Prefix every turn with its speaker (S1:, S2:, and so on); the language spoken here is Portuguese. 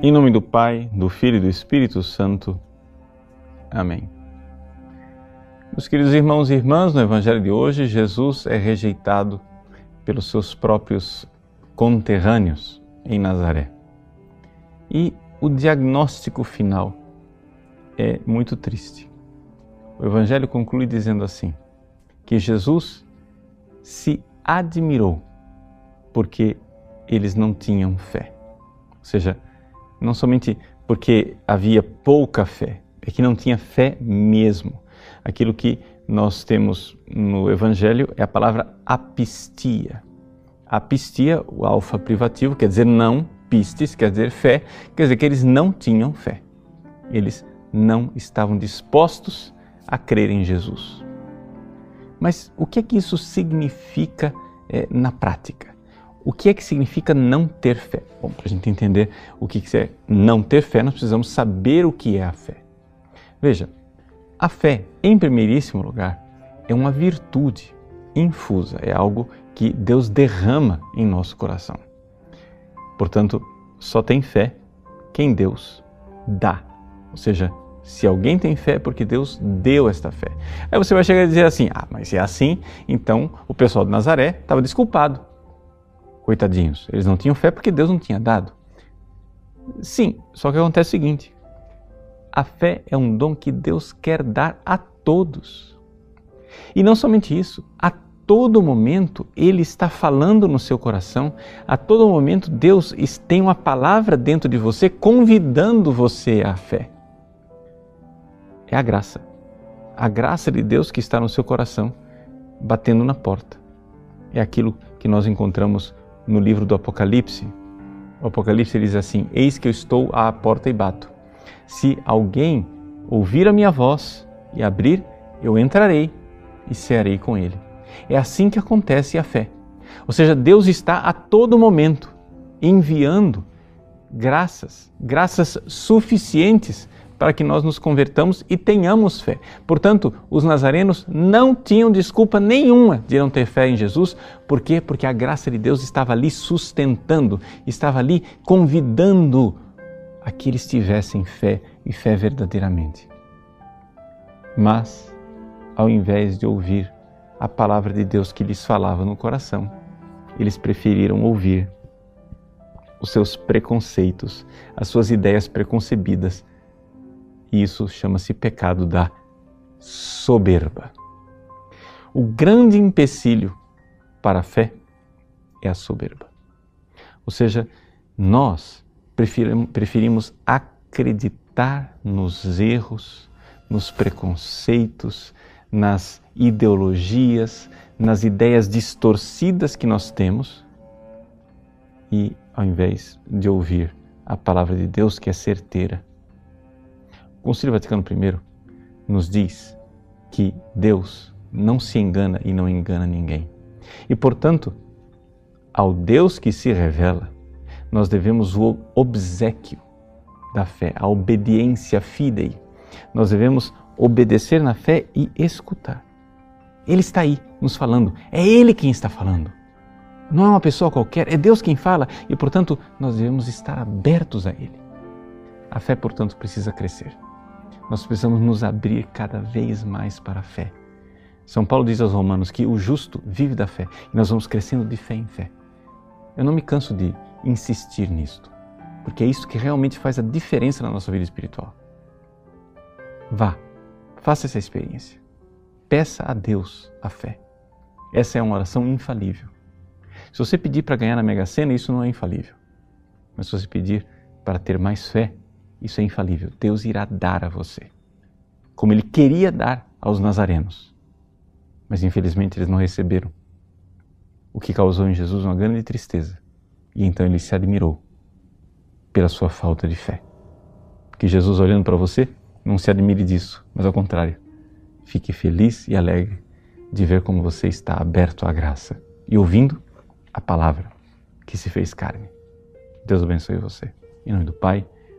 S1: Em nome do Pai, do Filho e do Espírito Santo. Amém. Meus queridos irmãos e irmãs, no Evangelho de hoje, Jesus é rejeitado pelos seus próprios conterrâneos em Nazaré. E o diagnóstico final é muito triste. O Evangelho conclui dizendo assim: que Jesus se admirou porque eles não tinham fé. Ou seja, não somente porque havia pouca fé, é que não tinha fé mesmo. Aquilo que nós temos no Evangelho é a palavra apistia. Apistia, o alfa privativo, quer dizer não, pistis, quer dizer fé, quer dizer que eles não tinham fé. Eles não estavam dispostos a crer em Jesus. Mas o que é que isso significa é, na prática? O que é que significa não ter fé? Bom, para a gente entender o que é não ter fé, nós precisamos saber o que é a fé. Veja, a fé, em primeiríssimo lugar, é uma virtude infusa, é algo que Deus derrama em nosso coração. Portanto, só tem fé quem Deus dá. Ou seja, se alguém tem fé, é porque Deus deu esta fé. Aí você vai chegar e dizer assim: ah, mas se é assim, então o pessoal de Nazaré estava desculpado. Coitadinhos, eles não tinham fé porque Deus não tinha dado. Sim, só que acontece o seguinte: a fé é um dom que Deus quer dar a todos. E não somente isso, a todo momento Ele está falando no seu coração, a todo momento Deus tem uma palavra dentro de você convidando você à fé. É a graça. A graça de Deus que está no seu coração, batendo na porta. É aquilo que nós encontramos no livro do Apocalipse. O Apocalipse diz assim: Eis que eu estou à porta e bato. Se alguém ouvir a minha voz e abrir, eu entrarei e cearei com ele. É assim que acontece a fé. Ou seja, Deus está a todo momento enviando graças, graças suficientes para que nós nos convertamos e tenhamos fé. Portanto, os nazarenos não tinham desculpa nenhuma de não ter fé em Jesus. Por quê? Porque a graça de Deus estava ali sustentando, estava ali convidando a que eles tivessem fé e fé verdadeiramente. Mas, ao invés de ouvir a palavra de Deus que lhes falava no coração, eles preferiram ouvir os seus preconceitos, as suas ideias preconcebidas. E isso chama-se pecado da soberba. O grande empecilho para a fé é a soberba. Ou seja, nós preferimos acreditar nos erros, nos preconceitos, nas ideologias, nas ideias distorcidas que nós temos e ao invés de ouvir a palavra de Deus que é certeira. O Vaticano I nos diz que Deus não se engana e não engana ninguém. E, portanto, ao Deus que se revela, nós devemos o obsequio da fé, a obediência fidei. Nós devemos obedecer na fé e escutar. Ele está aí nos falando, é Ele quem está falando. Não é uma pessoa qualquer, é Deus quem fala e, portanto, nós devemos estar abertos a Ele. A fé, portanto, precisa crescer. Nós precisamos nos abrir cada vez mais para a fé. São Paulo diz aos Romanos que o justo vive da fé e nós vamos crescendo de fé em fé. Eu não me canso de insistir nisto, porque é isso que realmente faz a diferença na nossa vida espiritual. Vá, faça essa experiência. Peça a Deus a fé. Essa é uma oração infalível. Se você pedir para ganhar na Mega Sena, isso não é infalível. Mas se você pedir para ter mais fé, isso é infalível. Deus irá dar a você, como Ele queria dar aos nazarenos. Mas infelizmente eles não receberam, o que causou em Jesus uma grande tristeza e então ele se admirou pela sua falta de fé. Que Jesus, olhando para você, não se admire disso, mas ao contrário, fique feliz e alegre de ver como você está aberto à graça e ouvindo a palavra que se fez carne. Deus abençoe você. Em nome do Pai,